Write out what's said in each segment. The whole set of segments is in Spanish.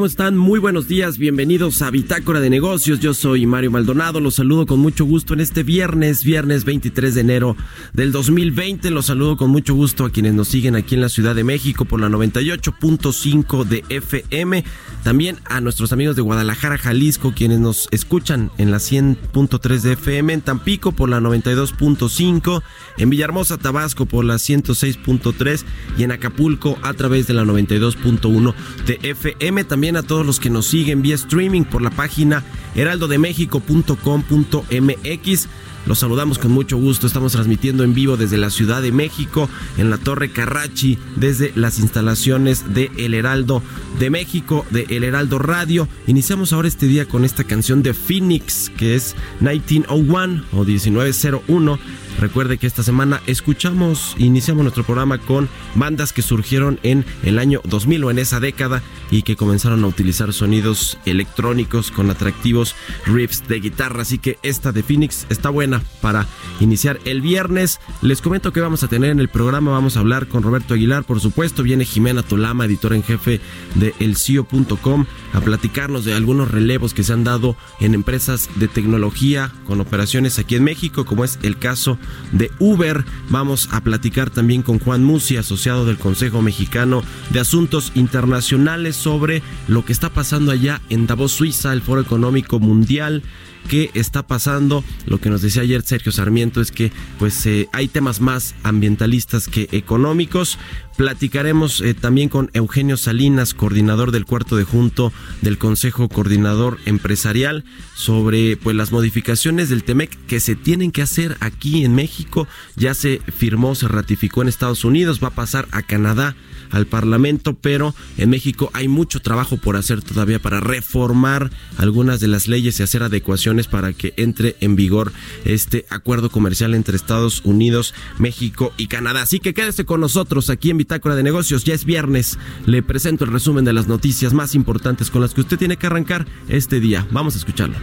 ¿Cómo están? Muy buenos días, bienvenidos a Bitácora de Negocios. Yo soy Mario Maldonado, los saludo con mucho gusto en este viernes, viernes 23 de enero del 2020. Los saludo con mucho gusto a quienes nos siguen aquí en la Ciudad de México por la 98.5 de FM. También a nuestros amigos de Guadalajara, Jalisco, quienes nos escuchan en la 100.3 de FM, en Tampico por la 92.5, en Villahermosa, Tabasco por la 106.3 y en Acapulco a través de la 92.1 de FM. También a todos los que nos siguen vía streaming por la página heraldodemexico.com.mx. Los saludamos con mucho gusto. Estamos transmitiendo en vivo desde la Ciudad de México, en la Torre Carrachi, desde las instalaciones de El Heraldo de México, de El Heraldo Radio. Iniciamos ahora este día con esta canción de Phoenix, que es 1901 o 1901 Recuerde que esta semana escuchamos, iniciamos nuestro programa con bandas que surgieron en el año 2000 o en esa década y que comenzaron a utilizar sonidos electrónicos con atractivos riffs de guitarra. Así que esta de Phoenix está buena para iniciar el viernes. Les comento que vamos a tener en el programa, vamos a hablar con Roberto Aguilar, por supuesto, viene Jimena Tolama, editora en jefe de elcio.com, a platicarnos de algunos relevos que se han dado en empresas de tecnología con operaciones aquí en México, como es el caso de Uber. Vamos a platicar también con Juan Musi, asociado del Consejo Mexicano de Asuntos Internacionales, sobre lo que está pasando allá en Davos, Suiza, el Foro Económico Mundial qué está pasando. Lo que nos decía ayer Sergio Sarmiento es que pues eh, hay temas más ambientalistas que económicos. Platicaremos eh, también con Eugenio Salinas, coordinador del cuarto de junto del Consejo Coordinador Empresarial, sobre pues las modificaciones del TEMEC que se tienen que hacer aquí en México. Ya se firmó, se ratificó en Estados Unidos, va a pasar a Canadá al Parlamento, pero en México hay mucho trabajo por hacer todavía para reformar algunas de las leyes y hacer adecuaciones para que entre en vigor este acuerdo comercial entre Estados Unidos, México y Canadá. Así que quédese con nosotros aquí en Bitácora de Negocios. Ya es viernes. Le presento el resumen de las noticias más importantes con las que usted tiene que arrancar este día. Vamos a escucharlo.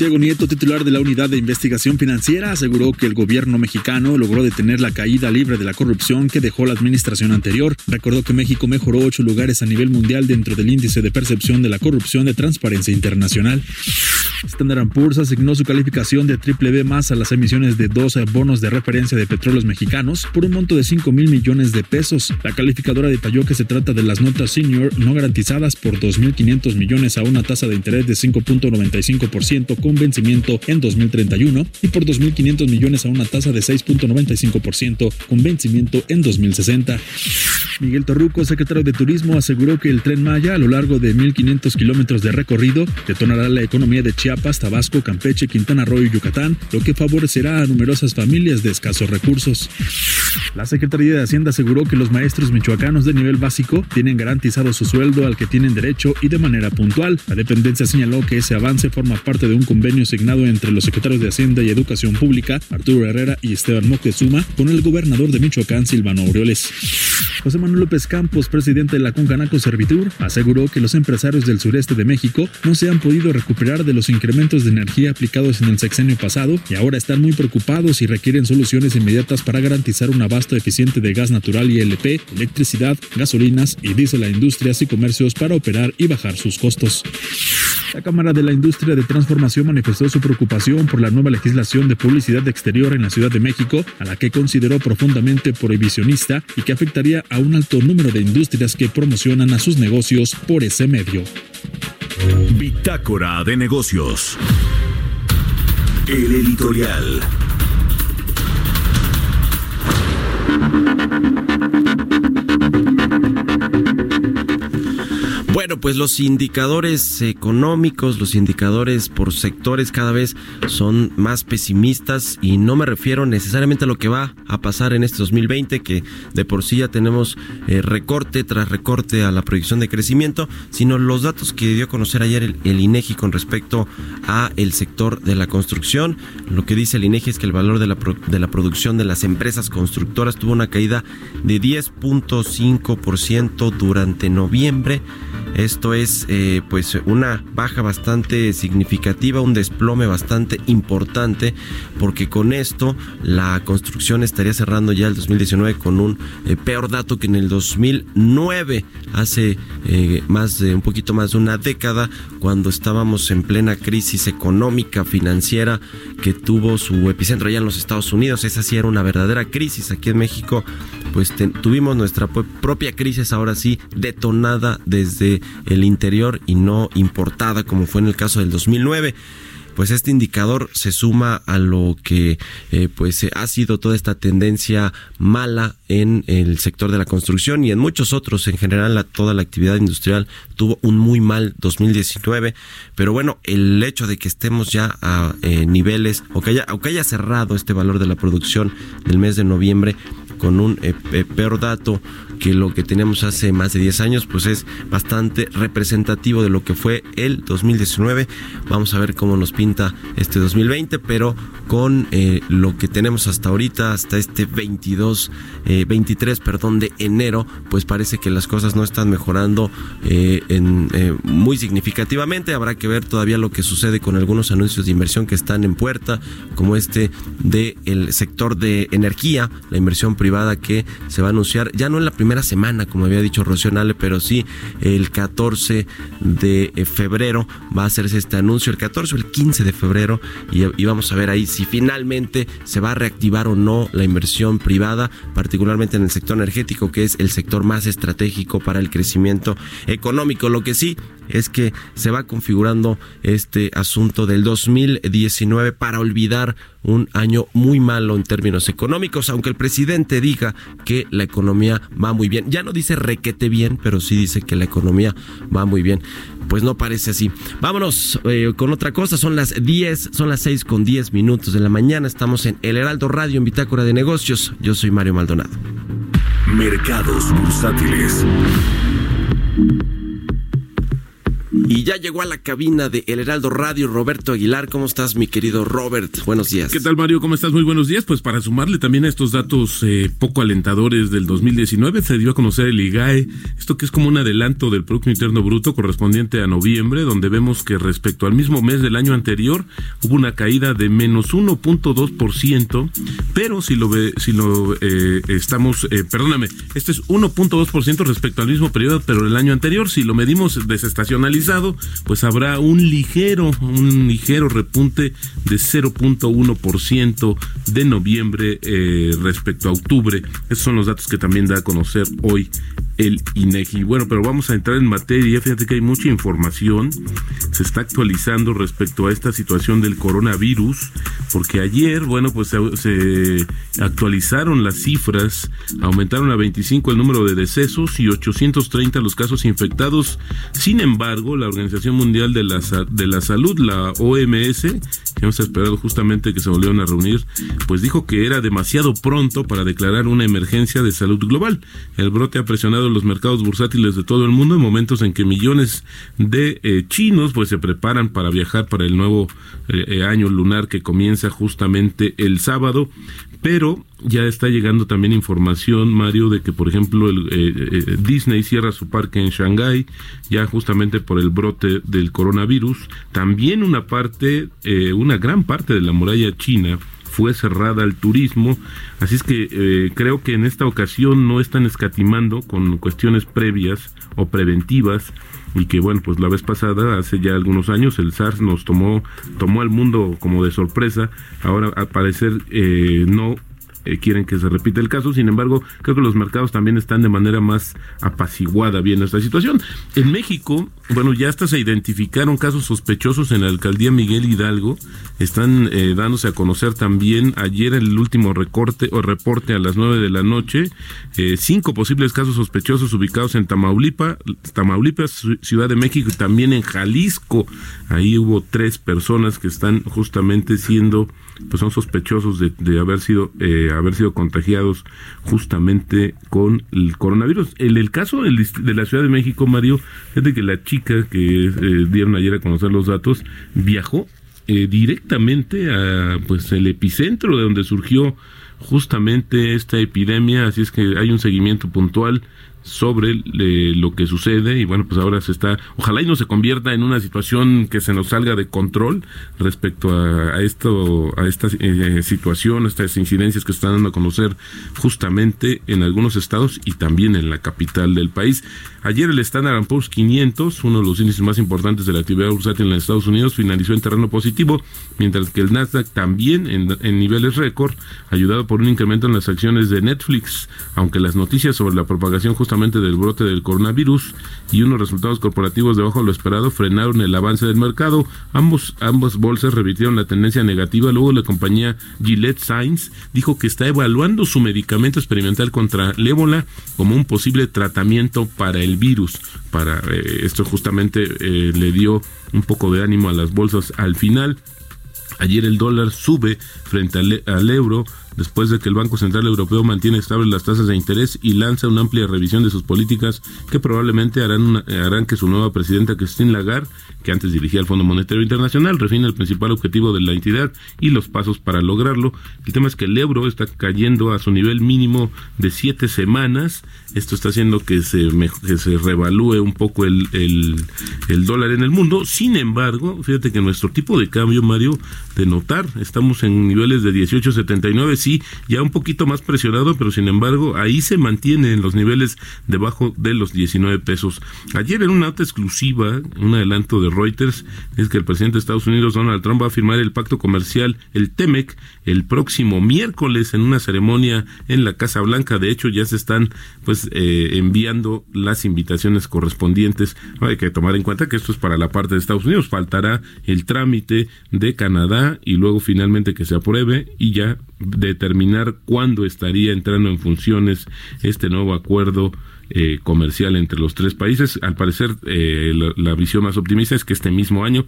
Santiago Nieto, titular de la Unidad de Investigación Financiera, aseguró que el gobierno mexicano logró detener la caída libre de la corrupción que dejó la administración anterior. Recordó que México mejoró ocho lugares a nivel mundial dentro del índice de percepción de la corrupción de Transparencia Internacional. Standard Poor's asignó su calificación de triple B más a las emisiones de 12 bonos de referencia de petróleos mexicanos por un monto de 5 mil millones de pesos. La calificadora detalló que se trata de las notas senior no garantizadas por 2.500 millones a una tasa de interés de 5.95% con vencimiento en 2031 y por 2.500 millones a una tasa de 6.95% con vencimiento en 2060. Miguel Torruco, secretario de Turismo, aseguró que el tren Maya a lo largo de 1.500 kilómetros de recorrido detonará la economía de Chiapas, Tabasco, Campeche, Quintana Roo y Yucatán, lo que favorecerá a numerosas familias de escasos recursos. La Secretaría de Hacienda aseguró que los maestros michoacanos de nivel básico tienen garantizado su sueldo al que tienen derecho y de manera puntual. La dependencia señaló que ese avance forma parte de un convenio asignado entre los secretarios de Hacienda y Educación Pública, Arturo Herrera y Esteban Moctezuma, con el gobernador de Michoacán, Silvano Aureoles. José Manuel López Campos, presidente de la Concanaco Servitur, aseguró que los empresarios del sureste de México no se han podido recuperar de los incrementos de energía aplicados en el sexenio pasado y ahora están muy preocupados y requieren soluciones inmediatas para garantizar un abasto eficiente de gas natural y LP, electricidad, gasolinas y diésel a industrias y comercios para operar y bajar sus costos. La Cámara de la Industria de Transformación manifestó su preocupación por la nueva legislación de publicidad exterior en la Ciudad de México, a la que consideró profundamente prohibicionista y que afectaría a un alto número de industrias que promocionan a sus negocios por ese medio. Bitácora de negocios. El editorial. Bueno, pues los indicadores económicos, los indicadores por sectores cada vez son más pesimistas y no me refiero necesariamente a lo que va a pasar en este 2020, que de por sí ya tenemos eh, recorte tras recorte a la proyección de crecimiento, sino los datos que dio a conocer ayer el, INEGI con respecto a el sector de la construcción. Lo que dice el INEGI es que el valor de la, de la producción de las empresas constructoras tuvo una caída de 10.5% durante noviembre esto es eh, pues una baja bastante significativa, un desplome bastante importante, porque con esto la construcción estaría cerrando ya el 2019 con un eh, peor dato que en el 2009, hace eh, más de un poquito más de una década, cuando estábamos en plena crisis económica, financiera, que tuvo su epicentro allá en los Estados Unidos. Esa sí era una verdadera crisis. Aquí en México, pues tuvimos nuestra propia crisis, ahora sí, detonada desde el interior y no importada como fue en el caso del 2009 pues este indicador se suma a lo que eh, pues ha sido toda esta tendencia mala en el sector de la construcción y en muchos otros. En general toda la actividad industrial tuvo un muy mal 2019 pero bueno el hecho de que estemos ya a eh, niveles o que haya o que haya cerrado este valor de la producción del mes de noviembre con un eh, peor dato que lo que teníamos hace más de 10 años, pues es bastante representativo de lo que fue el 2019. Vamos a ver cómo nos pinta este 2020, pero con eh, lo que tenemos hasta ahorita, hasta este 22, 23, eh, perdón, de enero, pues parece que las cosas no están mejorando en, muy significativamente. Habrá que ver todavía lo que sucede con algunos anuncios de inversión que están en puerta, como este del sector de energía, la inversión privada que se va a anunciar ya no en la primera semana, como había dicho Rocío pero sí el 14 de eh, febrero va a hacerse este anuncio, el 14 o el 15 de febrero, y, y vamos a ver ahí si finalmente se va a reactivar o no la inversión privada, particularmente en el sector energético, que es el sector más estratégico para el crecimiento económico. Lo que sí es que se va configurando este asunto del 2019 para olvidar un año muy malo en términos económicos, aunque el presidente diga que la economía va muy bien. Ya no dice requete bien, pero sí dice que la economía va muy bien. Pues no parece así. Vámonos eh, con otra cosa. Son las 10, son las 6 con 10 minutos de la mañana. Estamos en El Heraldo Radio en Bitácora de Negocios. Yo soy Mario Maldonado. Mercados bursátiles. Y ya llegó a la cabina de El Heraldo Radio Roberto Aguilar. ¿Cómo estás, mi querido Robert? Buenos días. ¿Qué tal, Mario? ¿Cómo estás? Muy buenos días. Pues para sumarle también a estos datos eh, poco alentadores del 2019, se dio a conocer el IGAE, esto que es como un adelanto del Producto Interno Bruto correspondiente a noviembre, donde vemos que respecto al mismo mes del año anterior hubo una caída de menos 1.2%, pero si lo ve, si lo eh, estamos, eh, perdóname, este es 1.2% respecto al mismo periodo, pero el año anterior, si lo medimos desestacionalizado, pues habrá un ligero, un ligero repunte de 0.1% de noviembre eh, respecto a octubre. Esos son los datos que también da a conocer hoy el INEGI. Bueno, pero vamos a entrar en materia. Fíjate que hay mucha información. Se está actualizando respecto a esta situación del coronavirus, porque ayer, bueno, pues se, actualizaron las cifras, aumentaron a 25 el número de decesos y 830 los casos infectados. Sin embargo, la Organización Mundial de la, de la Salud, la OMS, que hemos esperado justamente que se volvieron a reunir, pues dijo que era demasiado pronto para declarar una emergencia de salud global. El brote ha presionado los mercados bursátiles de todo el mundo en momentos en que millones de eh, chinos pues se preparan para viajar para el nuevo eh, eh, año lunar que comienza justamente el sábado pero ya está llegando también información, Mario, de que, por ejemplo, el, Disney cierra su parque en Shanghái, ya justamente por el brote del coronavirus. También una parte, una gran parte de la muralla china fue cerrada al turismo, así es que eh, creo que en esta ocasión no están escatimando con cuestiones previas o preventivas y que bueno pues la vez pasada hace ya algunos años el SARS nos tomó tomó al mundo como de sorpresa. Ahora al parecer eh, no eh, quieren que se repita el caso. Sin embargo, creo que los mercados también están de manera más apaciguada viendo esta situación. En México, bueno, ya hasta se identificaron casos sospechosos en la alcaldía Miguel Hidalgo. Están eh, dándose a conocer también ayer el último recorte o reporte a las nueve de la noche. Eh, cinco posibles casos sospechosos ubicados en Tamaulipas, Tamaulipas, Ciudad de México y también en Jalisco. Ahí hubo tres personas que están justamente siendo pues son sospechosos de, de haber sido eh, haber sido contagiados justamente con el coronavirus. El caso de la Ciudad de México, Mario, de que la chica que eh, dieron ayer a conocer los datos viajó eh, directamente a pues el epicentro de donde surgió justamente esta epidemia, así es que hay un seguimiento puntual sobre eh, lo que sucede y bueno pues ahora se está ojalá y no se convierta en una situación que se nos salga de control respecto a, esto a esta eh, situación estas incidencias que están dando a conocer justamente en algunos estados y también en la capital del país. Ayer el Standard Poor's 500, uno de los índices más importantes de la actividad bursátil en Estados Unidos, finalizó en terreno positivo, mientras que el Nasdaq también en, niveles récord, ayudado por un incremento en las acciones de Netflix, aunque las noticias sobre la propagación justamente del brote del coronavirus y unos resultados corporativos debajo de lo esperado frenaron el avance del mercado. Ambos, ambas bolsas revirtieron la tendencia negativa. Luego la compañía Gillette Science dijo que está evaluando su medicamento experimental contra el ébola como un posible tratamiento para el virus. Para eh, esto justamente eh, le dio un poco de ánimo a las bolsas al final. Ayer el dólar sube frente al, euro después de que el Banco Central Europeo mantiene estables las tasas de interés y lanza una amplia revisión de sus políticas que probablemente harán, harán que su nueva presidenta Christine Lagarde, que antes dirigía el Fondo Monetario Internacional, refine el principal objetivo de la entidad y los pasos para lograrlo. El tema es que el euro está cayendo a su nivel mínimo de siete semanas esto está haciendo que se, que se revalúe un poco el, el, dólar en el mundo. Sin embargo, fíjate que nuestro tipo de cambio, Mario, de notar, estamos en niveles de 18.79, ya un poquito más presionado, pero sin embargo, ahí se mantiene en los niveles debajo de los 19 pesos. Ayer en una nota exclusiva, un adelanto de Reuters, es que el presidente de Estados Unidos, Donald Trump, va a firmar el pacto comercial, el TEMEC, el próximo miércoles en una ceremonia en la Casa Blanca. De hecho, ya se están, pues, eh, enviando las invitaciones correspondientes. Hay que tomar en cuenta que esto es para la parte de Estados Unidos. Faltará el trámite de Canadá y luego finalmente que se apruebe y ya determinar cuándo estaría entrando en funciones este nuevo acuerdo eh, comercial entre los tres países. Al parecer, eh, la, visión más optimista es que este mismo año,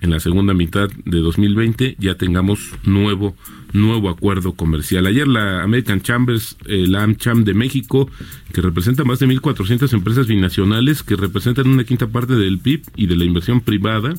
en la segunda mitad de 2020, ya tengamos nuevo nuevo acuerdo comercial. Ayer la American Chambers, la AmCham de México, que representa más de 1.400 empresas binacionales que representan una quinta parte del PIB y de la inversión privada,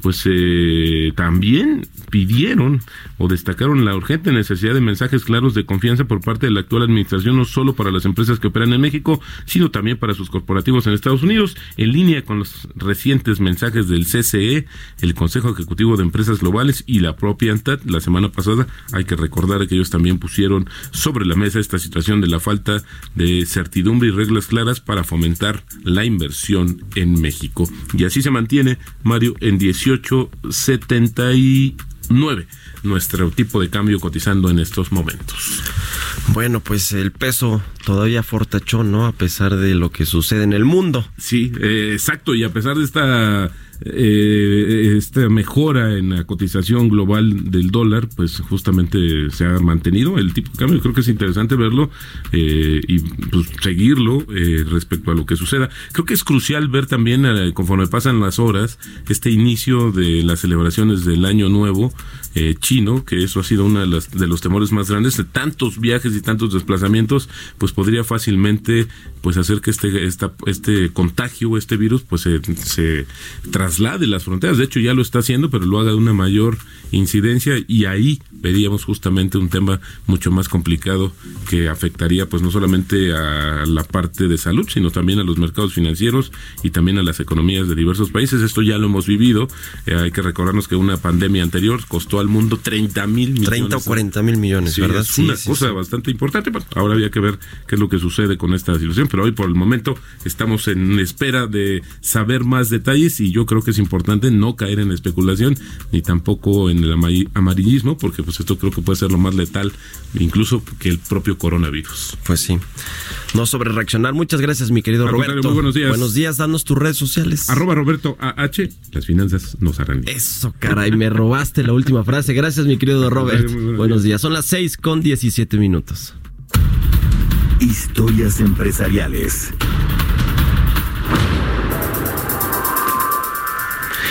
pues eh, también pidieron o destacaron la urgente necesidad de mensajes claros de confianza por parte de la actual administración, no solo para las empresas que operan en México, sino también para sus corporativos en Estados Unidos, en línea con los recientes mensajes del CCE, el Consejo Ejecutivo de Empresas Globales y la propia ANTAD la semana pasada. Hay que recordar que ellos también pusieron sobre la mesa esta situación de la falta de certidumbre y reglas claras para fomentar la inversión en México. Y así se mantiene, Mario, en 1879 nuestro tipo de cambio cotizando en estos momentos. Bueno, pues el peso todavía fortachón, ¿no? A pesar de lo que sucede en el mundo. Sí, eh, exacto, y a pesar de esta eh, esta mejora en la cotización global del dólar, pues justamente se ha mantenido el tipo de cambio. Creo que es interesante verlo eh, y pues, seguirlo eh, respecto a lo que suceda. Creo que es crucial ver también, eh, conforme pasan las horas, este inicio de las celebraciones del Año Nuevo chino, que eso ha sido uno de, de los temores más grandes, de tantos viajes y tantos desplazamientos, pues podría fácilmente pues hacer que este, esta, este contagio, este virus, pues se, se traslade las fronteras. De hecho, ya lo está haciendo, pero lo haga de una mayor incidencia y ahí veríamos justamente un tema mucho más complicado que afectaría pues no solamente a la parte de salud, sino también a los mercados financieros y también a las economías de diversos países. Esto ya lo hemos vivido. Eh, hay que recordarnos que una pandemia anterior costó al mundo 30 mil millones. 30 o 40 mil millones, Sí, ¿verdad? Es una cosa bastante importante. Bueno, ahora había que ver qué es lo que sucede con esta situación, pero hoy por el momento estamos en espera de saber más detalles y yo creo que es importante no caer en la especulación ni tampoco en el ama- amarillismo, porque pues esto creo que puede ser lo más letal incluso que el propio coronavirus. Pues sí. No sobre reaccionar. Muchas gracias, mi querido Al Roberto. muy buenos días. Buenos días, danos tus redes sociales. Arroba Roberto AH, las finanzas nos harán bien. Eso, caray, me robaste la última frase. Gracias, mi querido Robert. Muy buenos Buenos días. Son las 6 con 17 minutos. Historias empresariales.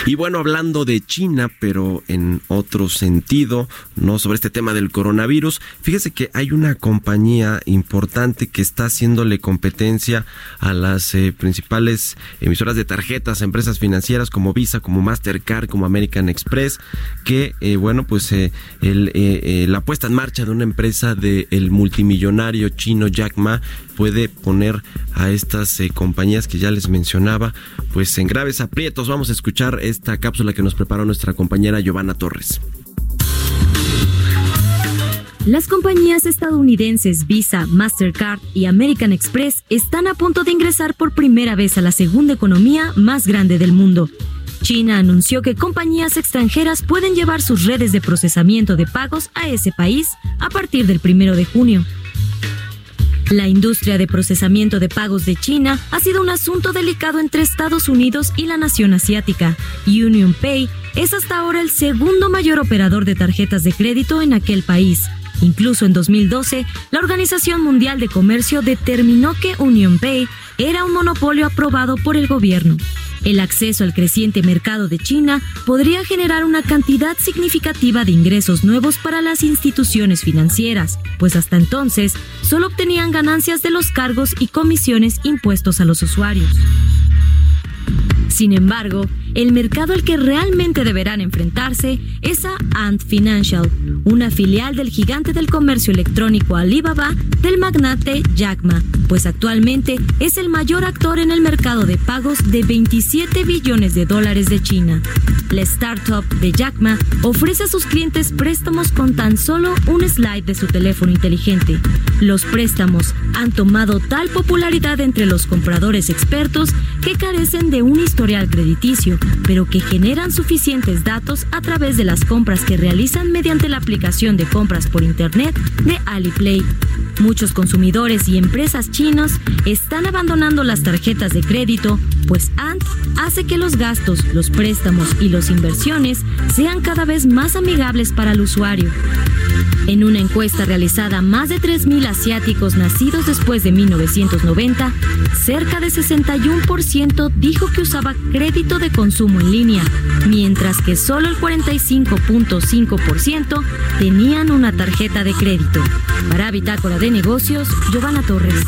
Y bueno, hablando de China, pero en otro sentido, no sobre este tema del coronavirus, fíjese que hay una compañía importante que está haciéndole competencia a las eh, principales emisoras de tarjetas, empresas financieras como Visa, como Mastercard, como American Express, que eh, bueno, pues eh, la puesta en marcha de una empresa del multimillonario chino Jack Ma puede poner a estas eh, compañías que ya les mencionaba, pues en graves aprietos. Vamos a escuchar esta cápsula que nos preparó nuestra compañera Giovanna Torres. Las compañías estadounidenses Visa, Mastercard y American Express están a punto de ingresar por primera vez a la segunda economía más grande del mundo. China anunció que compañías extranjeras pueden llevar sus redes de procesamiento de pagos a ese país a partir del primero de junio. La industria de procesamiento de pagos de China ha sido un asunto delicado entre Estados Unidos y la nación asiática. Union Pay es hasta ahora el segundo mayor operador de tarjetas de crédito en aquel país. Incluso en 2012, la Organización Mundial de Comercio determinó que Union Pay era un monopolio aprobado por el gobierno. El acceso al creciente mercado de China podría generar una cantidad significativa de ingresos nuevos para las instituciones financieras, pues hasta entonces solo obtenían ganancias de los cargos y comisiones impuestos a los usuarios. Sin embargo, el mercado al que realmente deberán enfrentarse es a Ant Financial, una filial del gigante del comercio electrónico Alibaba del magnate Jack Ma, pues actualmente es el mayor actor en el mercado de pagos de 27 billones de dólares de China. La startup de Jack Ma ofrece a sus clientes préstamos con tan solo un slide de su teléfono inteligente. Los préstamos han tomado tal popularidad entre los compradores expertos que carecen de un historial crediticio, pero que generan suficientes datos a través de las compras que realizan mediante la aplicación de compras por Internet de Alipay. Muchos consumidores y empresas chinos están abandonando las tarjetas de crédito, pues Ant hace que los gastos, los préstamos y las inversiones sean cada vez más amigables para el usuario. En una encuesta realizada a más de 3.000 asiáticos nacidos después de 1990, cerca de 61% dijo que usaba crédito de consumo en línea, mientras que solo el 45.5% tenían una tarjeta de crédito. Para Bitácora de Negocios, Giovanna Torres.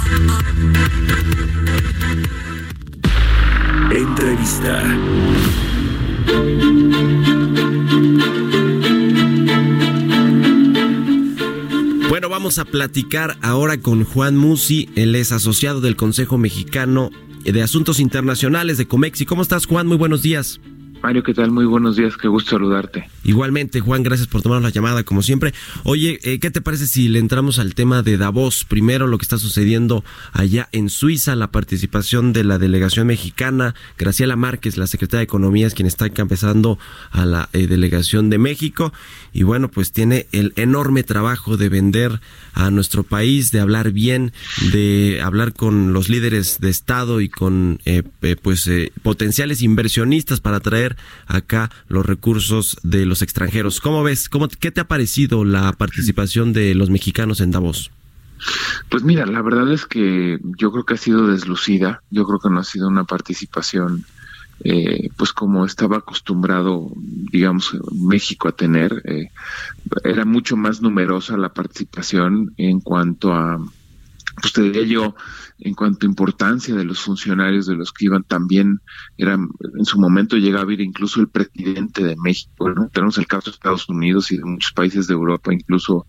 Entrevista. Bueno, vamos a platicar ahora con Juan Musi. Él es asociado del Consejo Mexicano de Asuntos Internacionales de Comexi. ¿Cómo estás, Juan? Muy buenos días. Mario, ¿qué tal? Muy buenos días, qué gusto saludarte. Igualmente, Juan, gracias por tomar la llamada, como siempre. Oye, eh, ¿qué te parece si le entramos al tema de Davos? Primero, lo que está sucediendo allá en Suiza, la participación de la delegación mexicana. Graciela Márquez, la secretaria de Economía, es quien está encabezando a la eh, delegación de México. Y bueno, pues tiene el enorme trabajo de vender a nuestro país, de hablar bien, de hablar con los líderes de Estado y con eh, pues potenciales inversionistas para traer acá los recursos de los extranjeros. ¿Cómo ves? ¿Cómo, ¿Qué te ha parecido la participación de los mexicanos en Davos? Pues mira, la verdad es que yo creo que ha sido deslucida, yo creo que no ha sido una participación eh, pues como estaba acostumbrado, digamos, México a tener, eh, era mucho más numerosa la participación en cuanto a, pues te diría yo, en cuanto a importancia de los funcionarios de los que iban también eran en su momento llegaba a ir incluso el presidente de México ¿no? tenemos el caso de Estados Unidos y de muchos países de Europa incluso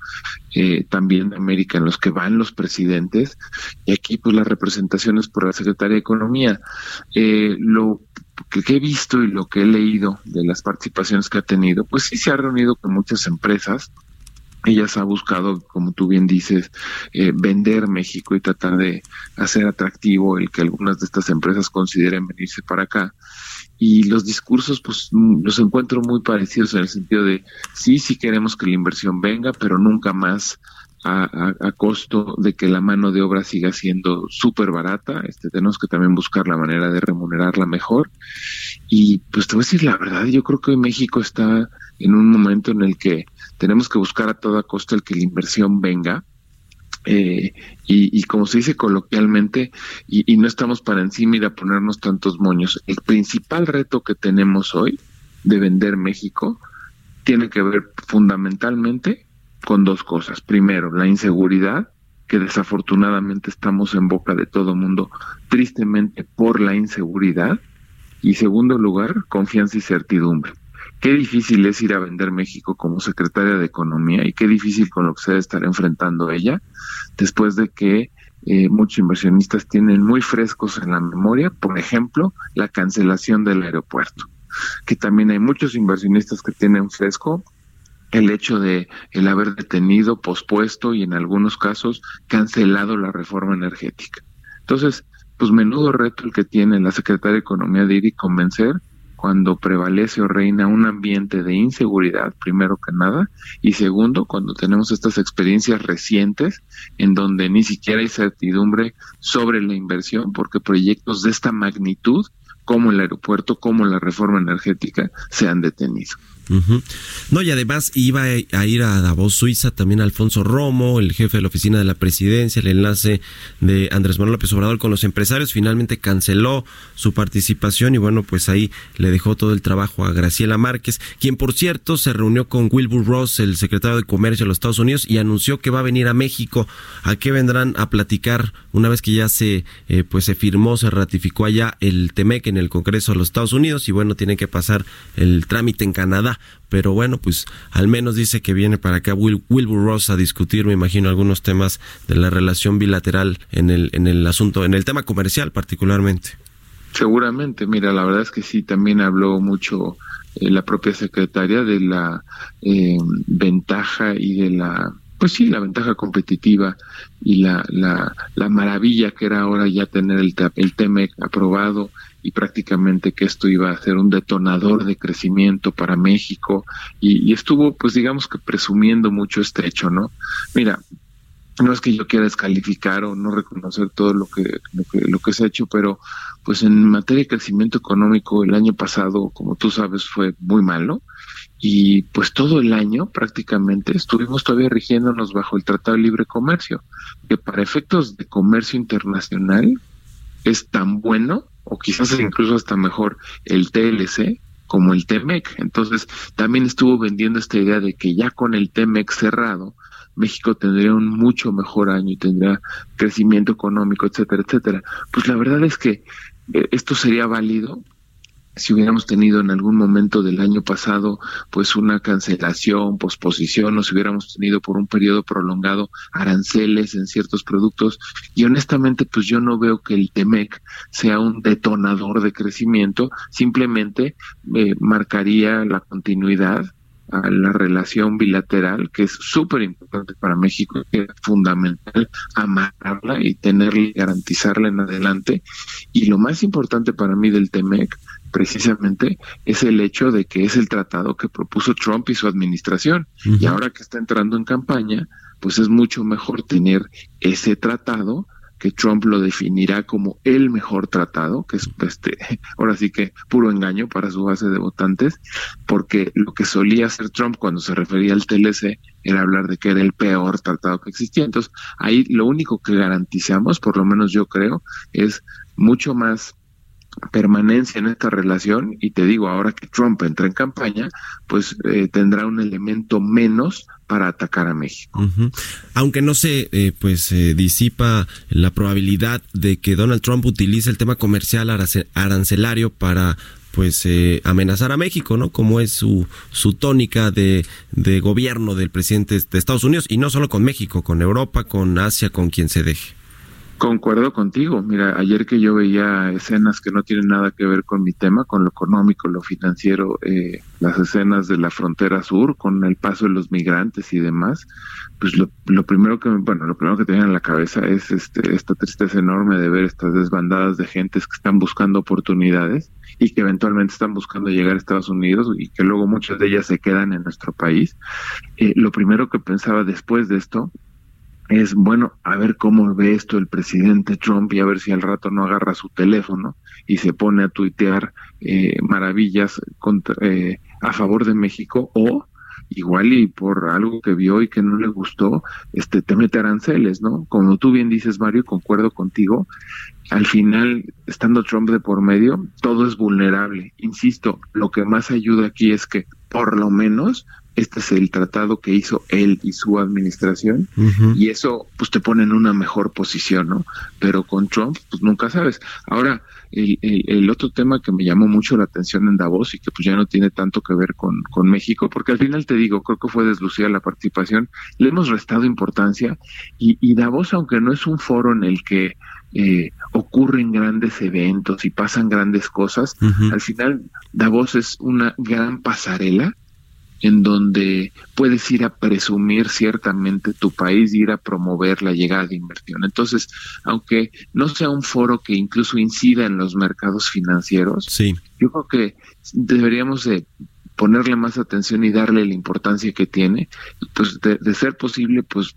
eh, también de América en los que van los presidentes y aquí pues las representaciones por la secretaria de Economía eh, lo que he visto y lo que he leído de las participaciones que ha tenido pues sí se ha reunido con muchas empresas ella ha buscado, como tú bien dices, eh, vender México y tratar de hacer atractivo el que algunas de estas empresas consideren venirse para acá. Y los discursos, pues mm, los encuentro muy parecidos en el sentido de sí, sí queremos que la inversión venga, pero nunca más a, a, costo de que la mano de obra siga siendo súper barata. Este, tenemos que también buscar la manera de remunerarla mejor. Y pues te voy a decir la verdad, yo creo que México está en un momento en el que tenemos que buscar a toda costa el que la inversión venga. Eh, y, como se dice coloquialmente, y, no estamos para encima y de ponernos tantos moños, el principal reto que tenemos hoy de vender México tiene que ver fundamentalmente con dos cosas. Primero, la inseguridad, que desafortunadamente estamos en boca de todo mundo, tristemente por la inseguridad. Y segundo lugar, confianza y certidumbre qué difícil es ir a vender México como secretaria de Economía y qué difícil con lo que se debe estar enfrentando ella después de que eh, muchos inversionistas tienen muy frescos en la memoria, por ejemplo, la cancelación del aeropuerto, que también hay muchos inversionistas que tienen fresco el hecho de el haber detenido, pospuesto y en algunos casos cancelado la reforma energética. Entonces, pues menudo reto el que tiene la secretaria de Economía de ir y convencer cuando prevalece o reina un ambiente de inseguridad, primero que nada, y segundo, cuando tenemos estas experiencias recientes en donde ni siquiera hay certidumbre sobre la inversión, porque proyectos de esta magnitud, como el aeropuerto, como la reforma energética, se han detenido. No, y además iba a ir a Davos, Suiza, también Alfonso Romo, el jefe de la oficina de la presidencia, el enlace de Andrés Manuel López Obrador con los empresarios, finalmente canceló su participación y bueno, pues ahí le dejó todo el trabajo a Graciela Márquez, quien por cierto se reunió con Wilbur Ross, el secretario de Comercio de los Estados Unidos, y anunció que va a venir a México. ¿A qué vendrán a platicar una vez que ya se, eh, pues se firmó, se ratificó allá el TEMEC en el Congreso de los Estados Unidos y bueno, tiene que pasar el trámite en Canadá? Pero bueno, pues al menos dice que viene para acá Wilbur Ross a discutir, me imagino, algunos temas de la relación bilateral en el, en el asunto, en el tema comercial particularmente. Seguramente, mira, la verdad es que sí, también habló mucho eh, la propia secretaria de la eh, ventaja y de la pues sí, la ventaja competitiva y la, la, la maravilla que era ahora ya tener el, el TEMEC aprobado y prácticamente que esto iba a ser un detonador de crecimiento para México y, estuvo pues digamos que presumiendo mucho este hecho, ¿no? Mira, no es que yo quiera descalificar o no reconocer todo lo que, lo que, lo que se ha hecho, pero pues en materia de crecimiento económico el año pasado, como tú sabes, fue muy malo y pues todo el año prácticamente estuvimos todavía rigiéndonos bajo el Tratado de Libre Comercio, que para efectos de comercio internacional es tan bueno o quizás incluso hasta mejor el TLC como el TEMEC. Entonces, también estuvo vendiendo esta idea de que ya con el TEMEC cerrado, México tendría un mucho mejor año y tendría crecimiento económico, etcétera, etcétera. Pues la verdad es que eh, esto sería válido si hubiéramos tenido en algún momento del año pasado pues una cancelación, posposición, o si hubiéramos tenido por un periodo prolongado aranceles en ciertos productos y honestamente pues yo no veo que el TEMEC sea un detonador de crecimiento, simplemente eh, marcaría la continuidad a la relación bilateral, que es súper importante para México, que es fundamental amarrarla y tenerla y garantizarla en adelante. Y lo más importante para mí del TEMEC, precisamente, es el hecho de que es el tratado que propuso Trump y su administración. Y ahora que está entrando en campaña, pues es mucho mejor tener ese tratado que Trump lo definirá como el mejor tratado, que es este, ahora sí que puro engaño para su base de votantes, porque lo que solía hacer Trump cuando se refería al TLC era hablar de que era el peor tratado que existía. Entonces, ahí lo único que garantizamos, por lo menos yo creo, es mucho más permanencia en esta relación y te digo ahora que Trump entra en campaña pues eh, tendrá un elemento menos para atacar a México. Aunque no se eh, pues disipa la probabilidad de que Donald Trump utilice el tema comercial arancelario para pues eh, amenazar a México, ¿no? Como es su, su tónica de gobierno del presidente de Estados Unidos y no solo con México, con Europa, con Asia, con quien se deje. Concuerdo contigo. Mira, ayer que yo veía escenas que no tienen nada que ver con mi tema, con lo económico, lo financiero, eh, las escenas de la frontera sur, con el paso de los migrantes y demás, pues lo, primero que, bueno, lo primero que tenía en la cabeza es este, esta tristeza enorme de ver estas desbandadas de gentes que están buscando oportunidades y que eventualmente están buscando llegar a Estados Unidos y que luego muchas de ellas se quedan en nuestro país. Eh, lo primero que pensaba después de esto es, bueno, a ver cómo ve esto el presidente Trump y a ver si al rato no agarra su teléfono y se pone a tuitear eh, maravillas contra, eh, a favor de México o igual y por algo que vio y que no le gustó, este te mete aranceles, ¿no? Como tú bien dices, Mario, concuerdo contigo. Al final, estando Trump de por medio, todo es vulnerable. Insisto, lo que más ayuda aquí es que por lo menos este es el tratado que hizo él y su administración y eso pues te pone en una mejor posición, ¿no? Pero con Trump pues nunca sabes. Ahora, el, el, otro tema que me llamó mucho la atención en Davos y que pues ya no tiene tanto que ver con, con México, porque al final te digo, creo que fue deslucida la participación, le hemos restado importancia y, y Davos, aunque no es un foro en el que eh, ocurren grandes eventos y pasan grandes cosas, al final Davos es una gran pasarela en donde puedes ir a presumir ciertamente tu país, ir a promover la llegada de inversión. Entonces, aunque no sea un foro que incluso incida en los mercados financieros, sí. yo creo que deberíamos de ponerle más atención y darle la importancia que tiene, pues de, de ser posible, pues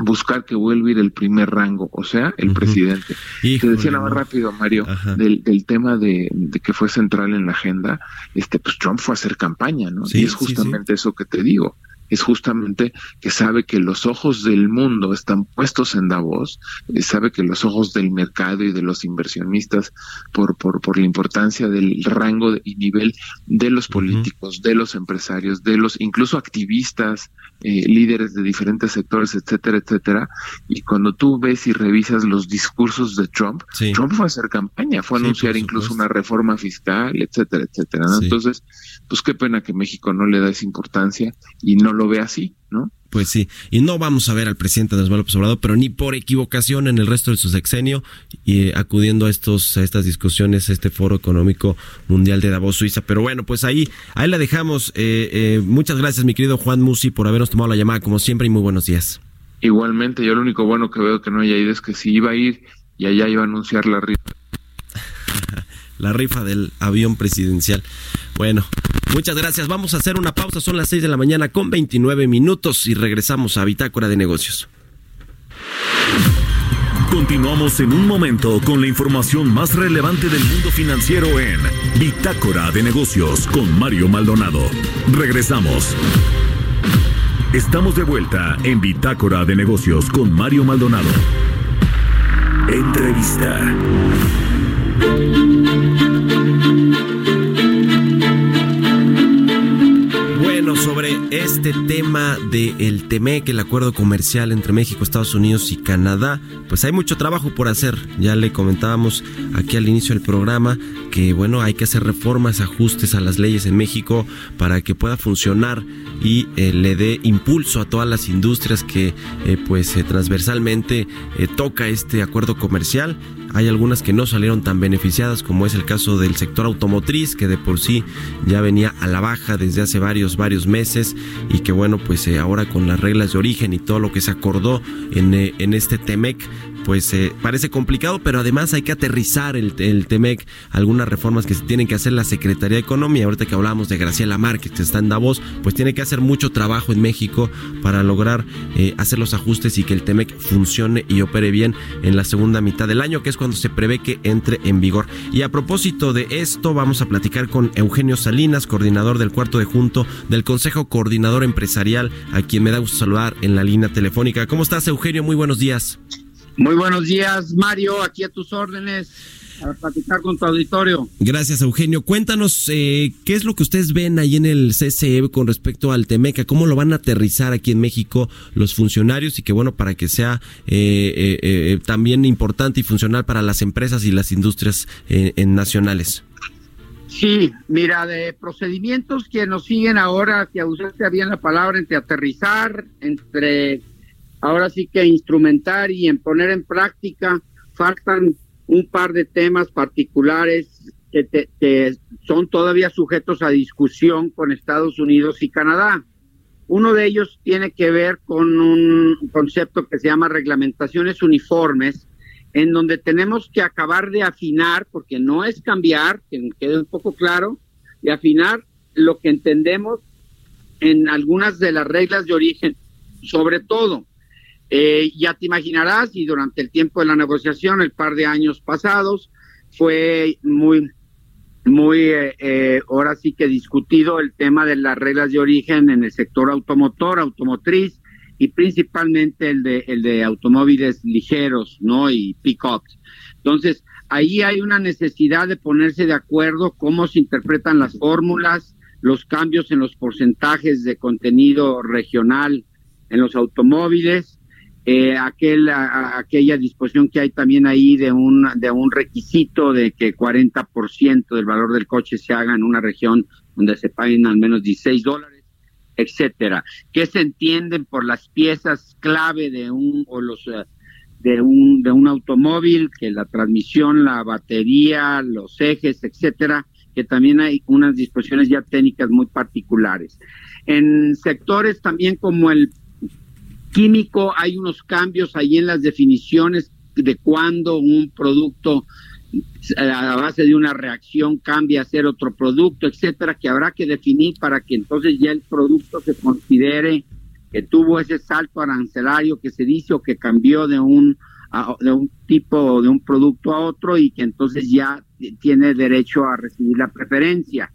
buscar que vuelva a ir el primer rango, o sea, el presidente. Te decía nada más rápido, Mario, del, del, tema de, de, que fue central en la agenda, este, pues Trump fue a hacer campaña, ¿no? y es justamente eso que te digo es justamente que sabe que los ojos del mundo están puestos en Davos, eh, sabe que los ojos del mercado y de los inversionistas, por, por, por la importancia del rango y nivel de los políticos, de los empresarios, de los incluso activistas, eh, líderes de diferentes sectores, etcétera, etcétera. Y cuando tú ves y revisas los discursos de Trump, Trump fue a hacer campaña, fue a anunciar incluso una reforma fiscal, etcétera, etcétera. Entonces, pues qué pena que México no le da esa importancia y no lo ve así, ¿no? Pues sí, y no vamos a ver al presidente Andrés Manuel López Obrador, pero ni por equivocación en el resto de su sexenio, y eh, acudiendo a estos, a estas discusiones, a este foro económico mundial de Davos, Suiza. Pero bueno, pues ahí, ahí la dejamos. Eh, eh, muchas gracias, mi querido Juan Musi, por habernos tomado la llamada, como siempre, y muy buenos días. Igualmente, yo lo único bueno que veo que no haya ido es que si iba a ir y allá iba a anunciar la rifa. la rifa del avión presidencial. Bueno, muchas gracias. Vamos a hacer una pausa. Son las 6 de la mañana con 29 minutos y regresamos a Bitácora de Negocios. Continuamos en un momento con la información más relevante del mundo financiero en Bitácora de Negocios con Mario Maldonado. Regresamos. Estamos de vuelta en Bitácora de Negocios con Mario Maldonado. Entrevista. Bueno, sobre este tema del el TEMEC, el acuerdo comercial entre México, Estados Unidos y Canadá, pues hay mucho trabajo por hacer. Ya le comentábamos aquí al inicio del programa que, bueno, hay que hacer reformas, ajustes a las leyes en México para que pueda funcionar y eh, le dé impulso a todas las industrias que, eh, pues, eh, transversalmente toca este acuerdo comercial hay algunas que no salieron tan beneficiadas como es el caso del sector automotriz que de por sí ya venía a la baja desde hace varios varios meses y que bueno pues eh, ahora con las reglas de origen y todo lo que se acordó en, eh, en este TEMEC pues eh, parece complicado, pero además hay que aterrizar el, el, TEMEC, algunas reformas que se tienen que hacer la Secretaría de Economía, ahorita que hablábamos de Graciela Márquez, que está en Davos, pues tiene que hacer mucho trabajo en México para lograr eh, hacer los ajustes y que el TEMEC funcione y opere bien en la segunda mitad del año, que es cuando se prevé que entre en vigor. Y a propósito de esto, vamos a platicar con Eugenio Salinas, coordinador del cuarto de junto del Consejo Coordinador Empresarial, a quien me da gusto saludar en la línea telefónica. ¿Cómo estás, Eugenio? Muy buenos días. Muy buenos días, Mario, aquí a tus órdenes. A platicar con tu auditorio. Gracias, Eugenio. Cuéntanos eh, qué es lo que ustedes ven ahí en el CCE con respecto al Temeca, cómo lo van a aterrizar aquí en México los funcionarios y que bueno, para que sea eh, eh, también importante y funcional para las empresas y las industrias en nacionales. Sí, mira, de procedimientos que nos siguen ahora, que usaste bien la palabra entre aterrizar, entre ahora sí que instrumentar y en poner en práctica faltan un par de temas particulares que, son todavía sujetos a discusión con Estados Unidos y Canadá. Uno de ellos tiene que ver con un concepto que se llama reglamentaciones uniformes, en donde tenemos que acabar de afinar, porque no es cambiar, que quede un poco claro, de afinar lo que entendemos en algunas de las reglas de origen, sobre todo eh, ya te imaginarás, y durante el tiempo de la negociación, el par de años pasados, fue muy, muy, eh, eh, ahora sí que discutido el tema de las reglas de origen en el sector automotor, automotriz, y principalmente el de, el de automóviles ligeros, ¿no? Y pick-ups. Entonces, ahí hay una necesidad de ponerse de acuerdo cómo se interpretan las fórmulas, los cambios en los porcentajes de contenido regional en los automóviles, eh, aquel, aquella disposición que hay también ahí de un, de un requisito de que 40% del valor del coche se haga en una región donde se paguen al menos 16 dólares, etcétera. ¿Qué se entienden por las piezas clave de un, o los, eh, de un, de un automóvil, que la transmisión, la batería, los ejes, etcétera, que también hay unas disposiciones ya técnicas muy particulares. En sectores también como el químico, hay unos cambios ahí en las definiciones de cuándo un producto a base de una reacción cambia a ser otro producto, etcétera, que habrá que definir para que entonces ya el producto se considere que tuvo ese salto arancelario que se dice o que cambió de un de un tipo de un producto a otro y que entonces ya tiene derecho a recibir la preferencia.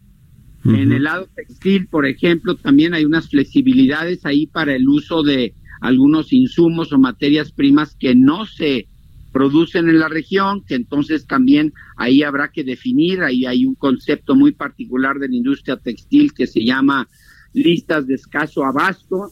En el lado textil, por ejemplo, también hay unas flexibilidades ahí para el uso de algunos insumos o materias primas que no se producen en la región, que entonces también ahí habrá que definir, ahí hay un concepto muy particular de la industria textil que se llama listas de escaso abasto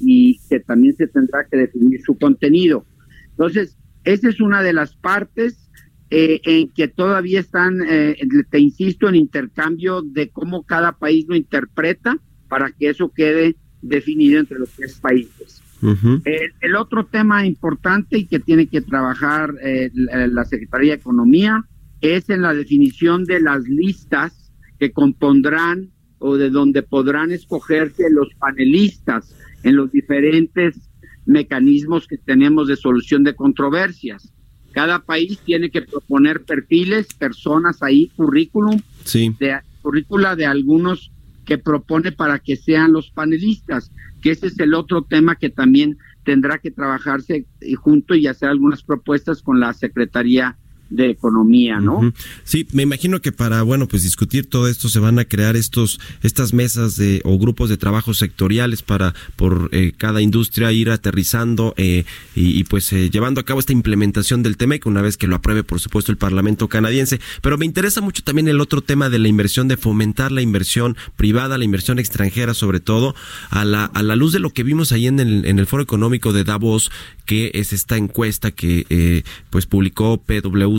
y que también se tendrá que definir su contenido. Entonces, esa es una de las partes eh, en que todavía están, eh, te insisto, en intercambio de cómo cada país lo interpreta para que eso quede definido entre los tres países el, otro tema importante y que tiene que trabajar eh, la, Secretaría de Economía es en la definición de las listas que compondrán o de donde podrán escogerse los panelistas en los diferentes mecanismos que tenemos de solución de controversias. Cada país tiene que proponer perfiles, personas ahí, currículum, de, currícula de algunos que propone para que sean los panelistas que ese es el otro tema que también tendrá que trabajarse junto y hacer algunas propuestas con la Secretaría de economía, ¿no? Sí, me imagino que para, bueno, pues discutir todo esto se van a crear estos, estas mesas de, o grupos de trabajo sectoriales para, por eh, cada industria ir aterrizando eh, y, pues eh, llevando a cabo esta implementación del TEMEC una vez que lo apruebe, por supuesto, el Parlamento canadiense. Pero me interesa mucho también el otro tema de la inversión, de fomentar la inversión privada, la inversión extranjera, sobre todo, a la, a la luz de lo que vimos ahí en el, en el Foro Económico de Davos, que es esta encuesta que pues publicó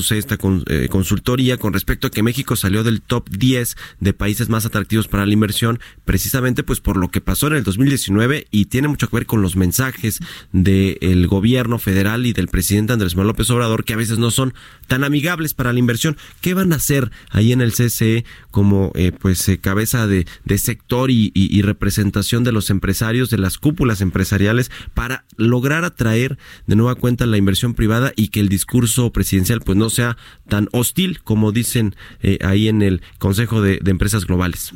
Esta eh, consultoría con respecto a que México salió del top 10 de países más atractivos para la inversión, precisamente pues por lo que pasó en el 2019 y tiene mucho que ver con los mensajes del gobierno federal y del presidente Andrés Manuel López Obrador que a veces no son tan amigables para la inversión. ¿Qué van a hacer ahí en el CCE como eh, pues eh, cabeza de, sector y, y representación de los empresarios, de las cúpulas empresariales para lograr atraer de nueva cuenta la inversión privada y que el discurso presidencial pues no sea tan hostil como dicen eh, ahí en el Consejo de, Empresas Globales.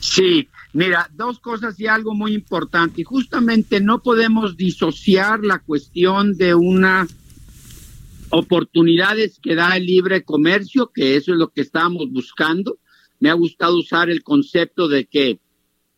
Sí, Mira, dos cosas y algo muy importante. Y justamente no podemos disociar la cuestión de una oportunidades que da el libre comercio, que eso es lo que estábamos buscando. Me ha gustado usar el concepto de que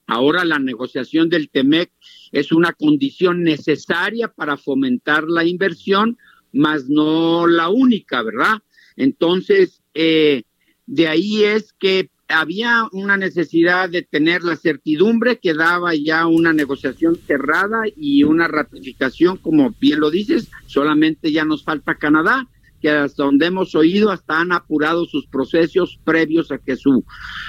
ahora la negociación del TEMEC es una condición necesaria para fomentar la inversión, más no la única, ¿verdad? Entonces, eh, de ahí es que había una necesidad de tener la certidumbre que daba ya una negociación cerrada y una ratificación, como bien lo dices, solamente ya nos falta Canadá, que hasta donde hemos oído hasta han apurado sus procesos previos a que su,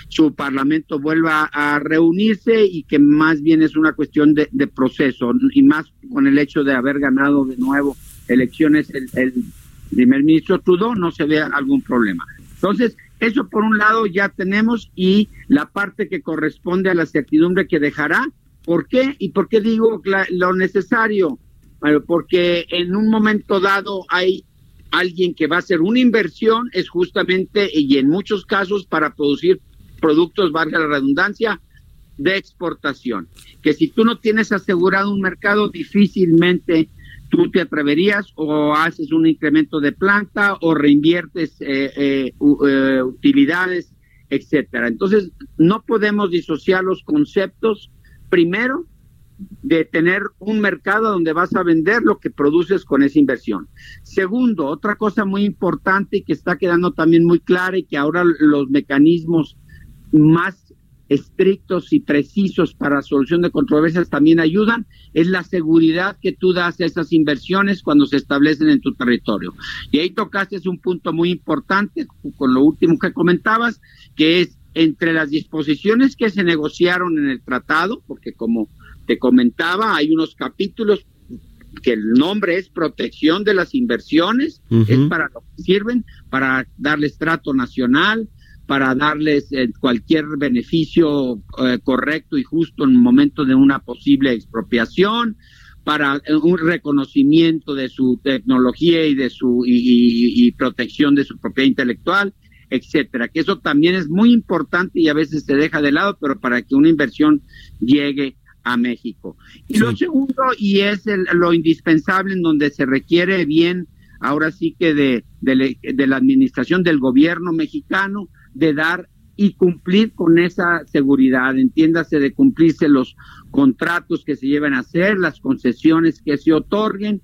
su parlamento vuelva a reunirse y que más bien es una cuestión de, de proceso y más con el hecho de haber ganado de nuevo elecciones el, primer ministro Trudeau, no se ve algún problema. Entonces, eso por un lado ya tenemos y la parte que corresponde a la certidumbre que dejará. ¿Por qué? ¿Y por qué digo lo necesario? porque en un momento dado hay alguien que va a hacer una inversión, es justamente, y en muchos casos para producir productos, valga la redundancia, de exportación. Que si tú no tienes asegurado un mercado, difícilmente tú te atreverías o haces un incremento de planta o reinviertes eh, eh, utilidades, etcétera. Entonces, no podemos disociar los conceptos, primero, de tener un mercado donde vas a vender lo que produces con esa inversión. Segundo, otra cosa muy importante y que está quedando también muy clara y que ahora los mecanismos más estrictos y precisos para solución de controversias también ayudan, es la seguridad que tú das a esas inversiones cuando se establecen en tu territorio. Y ahí tocaste un punto muy importante con lo último que comentabas, que es entre las disposiciones que se negociaron en el tratado, porque como te comentaba, hay unos capítulos que el nombre es protección de las inversiones, es para lo que sirven, para darles trato nacional, para darles eh, cualquier beneficio eh, correcto y justo en el momento de una posible expropiación, para eh, un reconocimiento de su tecnología y de su y, protección de su propiedad intelectual, etcétera. Que eso también es muy importante y a veces se deja de lado, pero para que una inversión llegue a México. Y lo segundo, y es lo indispensable en donde se requiere bien, ahora sí que de, de la administración del gobierno mexicano, de dar y cumplir con esa seguridad, entiéndase de cumplirse los contratos que se lleven a hacer, las concesiones que se otorguen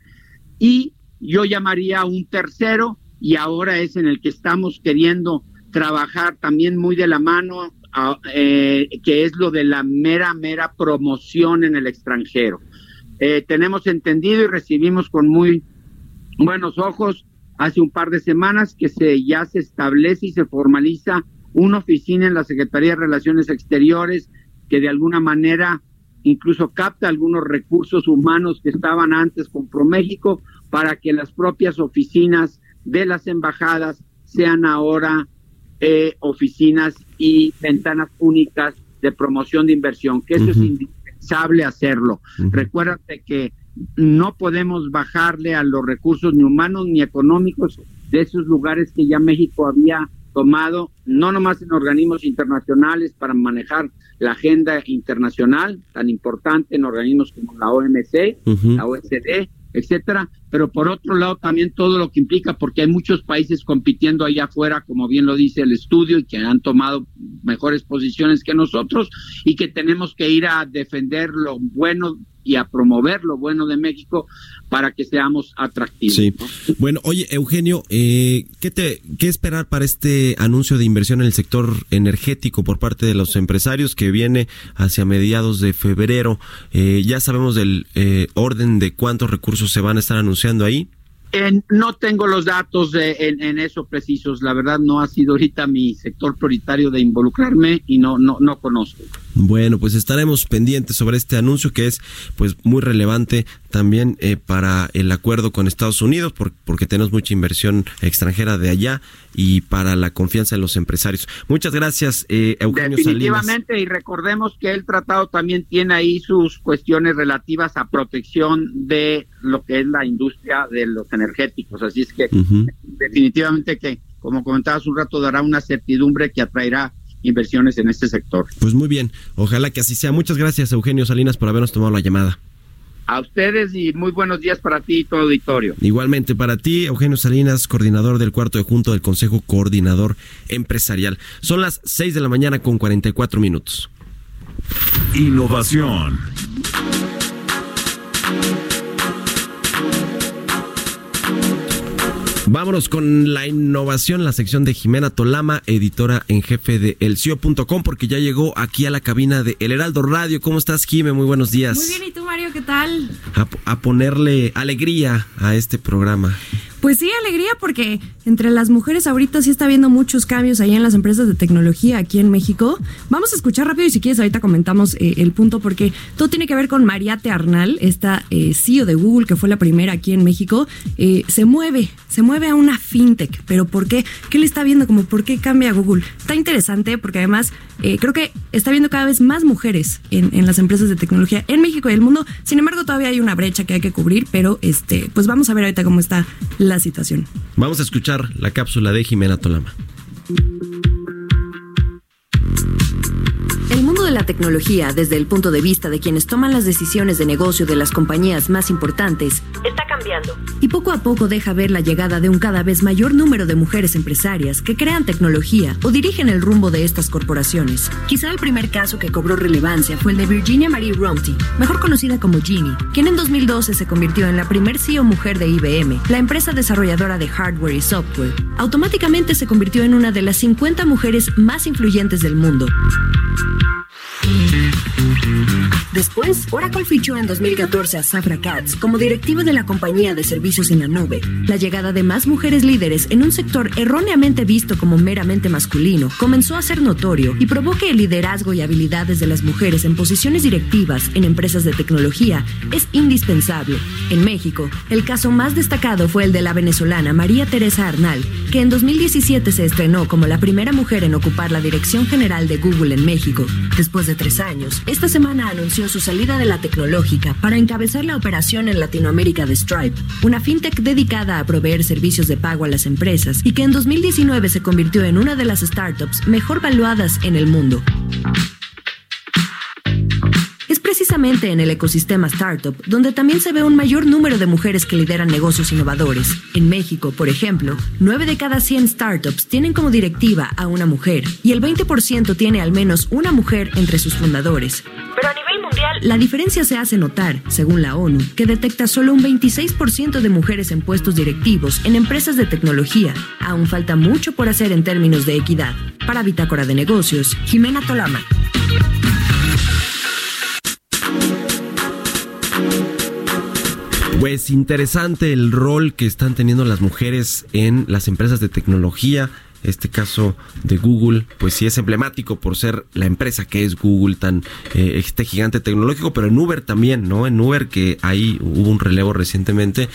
y yo llamaría a un tercero y ahora es en el que estamos queriendo trabajar también muy de la mano, eh, que es lo de la mera, mera promoción en el extranjero. Eh, tenemos entendido y recibimos con muy buenos ojos hace un par de semanas que se ya se establece y se formaliza una oficina en la Secretaría de Relaciones Exteriores que de alguna manera incluso capta algunos recursos humanos que estaban antes con ProMéxico para que las propias oficinas de las embajadas sean ahora eh, oficinas y ventanas únicas de promoción de inversión, que eso es indispensable hacerlo. Recuérdate que no podemos bajarle a los recursos ni humanos ni económicos de esos lugares que ya México había tomado, no nomás en organismos internacionales para manejar la agenda internacional tan importante en organismos como la OMC, la OECD, etcétera, pero por otro lado también todo lo que implica, porque hay muchos países compitiendo allá afuera, como bien lo dice el estudio, y que han tomado mejores posiciones que nosotros, y que tenemos que ir a defender lo bueno y a promover lo bueno de México para que seamos atractivos. Sí. Bueno, oye, Eugenio, eh, ¿qué, te, ¿qué esperar para este anuncio de inversión en el sector energético por parte de los empresarios que viene hacia mediados de febrero? Eh, ya sabemos del eh, orden de cuántos recursos se van a estar anunciando ahí no tengo los datos en, eso precisos. La verdad no ha sido ahorita mi sector prioritario de involucrarme y no no no conozco. Bueno, pues estaremos pendientes sobre este anuncio que es pues muy relevante también eh, para el acuerdo con Estados Unidos porque tenemos mucha inversión extranjera de allá y para la confianza de los empresarios. Muchas gracias, eh, Eugenio Definitivamente, y recordemos que el tratado también tiene ahí sus cuestiones relativas a protección de lo que es la industria de los energéticos. Así es que definitivamente que, como comentabas un rato, dará una certidumbre que atraerá inversiones en este sector. Pues muy bien, ojalá que así sea. Muchas gracias, Eugenio Salinas, por habernos tomado la llamada. A ustedes y muy buenos días para ti y todo auditorio. Igualmente para ti, Eugenio Salinas, coordinador del cuarto de junto del Consejo Coordinador Empresarial. Son las 6 de la mañana con 44 minutos. Innovación. Vámonos con la innovación, la sección de Jimena Tolama, editora en jefe de elcio.com, porque ya llegó aquí a la cabina de El Heraldo Radio. ¿Cómo estás, Jime? Muy buenos días. Muy bien, ¿y tú, Mario? ¿Qué tal? a ponerle alegría a este programa. Pues sí, alegría porque entre las mujeres ahorita sí está habiendo muchos cambios ahí en las empresas de tecnología aquí en México. Vamos a escuchar rápido y si quieres ahorita comentamos eh, el punto porque todo tiene que ver con Mariate Arnal, esta eh, CEO de Google que fue la primera aquí en México. Eh, se mueve, se mueve a una fintech, pero ¿por qué? ¿Qué le está viendo? Como por qué cambia Google. Está interesante porque además creo que está viendo cada vez más mujeres en, en las empresas de tecnología en México y el mundo. Sin embargo, todavía hay una brecha que hay que cubrir, pero este, pues vamos a ver ahorita cómo está la situación. Vamos a escuchar la cápsula de Jimena Tolama. Mundo de la tecnología, desde el punto de vista de quienes toman las decisiones de negocio de las compañías más importantes, está cambiando. Y poco a poco deja ver la llegada de un cada vez mayor número de mujeres empresarias que crean tecnología o dirigen el rumbo de estas corporaciones. Quizá el primer caso que cobró relevancia fue el de Virginia Marie Romty, mejor conocida como Ginny, quien en 2012 se convirtió en la primer CEO mujer de IBM, la empresa desarrolladora de hardware y software. Automáticamente se convirtió en una de las 50 mujeres más influyentes del mundo. Después, Oracle fichó en 2014 a Safra Katz como directiva de la compañía de servicios en la nube. La llegada de más mujeres líderes en un sector erróneamente visto como meramente masculino comenzó a ser notorio y probó que el liderazgo y habilidades de las mujeres en posiciones directivas en empresas de tecnología es indispensable. En México, el caso más destacado fue el de la venezolana María Teresa Arnal, que en 2017 se estrenó como la primera mujer en ocupar la dirección general de Google en México. Después de tres años, esta semana anunció su salida de la tecnológica para encabezar la operación en Latinoamérica de Stripe, una fintech dedicada a proveer servicios de pago a las empresas y que en 2019 se convirtió en una de las startups mejor valuadas en el mundo precisamente en el ecosistema startup donde también se ve un mayor número de mujeres que lideran negocios innovadores. En México, por ejemplo, 9 de cada 100 startups tienen como directiva a una mujer y el 20% tiene al menos una mujer entre sus fundadores. Pero a nivel mundial, la diferencia se hace notar, según la ONU, que detecta solo un 26% de mujeres en puestos directivos en empresas de tecnología. Aún falta mucho por hacer en términos de equidad. Para Bitácora de Negocios, Jimena Tolama. Pues interesante el rol que están teniendo las mujeres en las empresas de tecnología. Este caso de Google, pues sí es emblemático por ser la empresa que es Google, tan eh, este gigante tecnológico, pero en Uber también, ¿no? En Uber que ahí hubo un relevo recientemente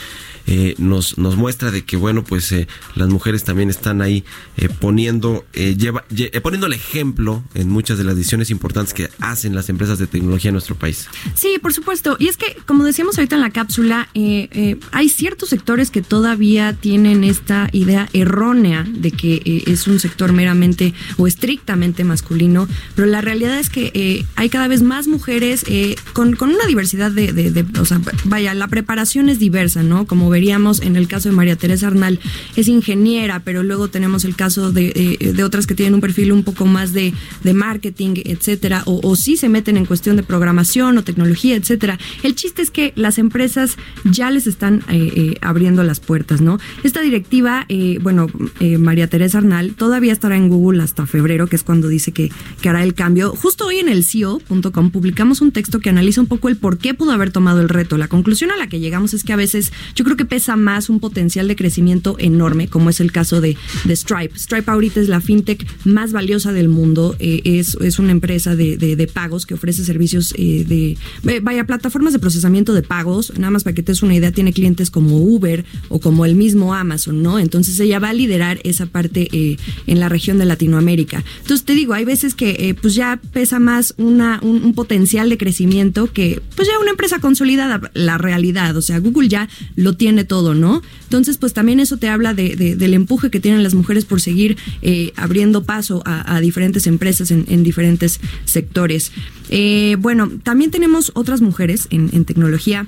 eh, nos, nos muestra de que, bueno, pues eh, las mujeres también están ahí eh, poniendo, lleva, poniendo el ejemplo en muchas de las decisiones importantes que hacen las empresas de tecnología en nuestro país. Sí, por supuesto. Y es que, como decíamos ahorita en la cápsula, hay ciertos sectores que todavía tienen esta idea errónea de que eh, es un sector meramente o estrictamente masculino, pero la realidad es que eh, hay cada vez más mujeres con, con, una diversidad de, de, o sea, vaya, la preparación es diversa, ¿no? Como veríamos en el caso de María Teresa Arnal, es ingeniera, pero luego tenemos el caso de, de otras que tienen un perfil un poco más de, de marketing, etcétera, o, sí se meten en cuestión de programación o tecnología, etcétera. El chiste es que las empresas ya les están abriendo las puertas, ¿no? Esta directiva, eh, bueno, eh, María Teresa Todavía estará en Google hasta febrero, que es cuando dice que, que hará el cambio. Justo hoy en el CEO.com publicamos un texto que analiza un poco el por qué pudo haber tomado el reto. La conclusión a la que llegamos es que a veces yo creo que pesa más un potencial de crecimiento enorme, como es el caso de, de Stripe. Stripe ahorita es la fintech más valiosa del mundo, eh, es, es, una empresa de, de, pagos que ofrece servicios de, vaya, plataformas de procesamiento de pagos, nada más para que te des una idea, tiene clientes como Uber o como el mismo Amazon, ¿no? Entonces ella va a liderar esa parte eh, en la región de Latinoamérica. Entonces te digo, hay veces que eh, pues ya pesa más una, un, potencial de crecimiento que pues ya una empresa consolidada, la realidad, o sea, Google ya lo tiene todo, ¿no? Entonces pues también eso te habla de, del empuje que tienen las mujeres por seguir eh, abriendo paso a, diferentes empresas en, diferentes sectores. bueno, también tenemos otras mujeres en, en tecnología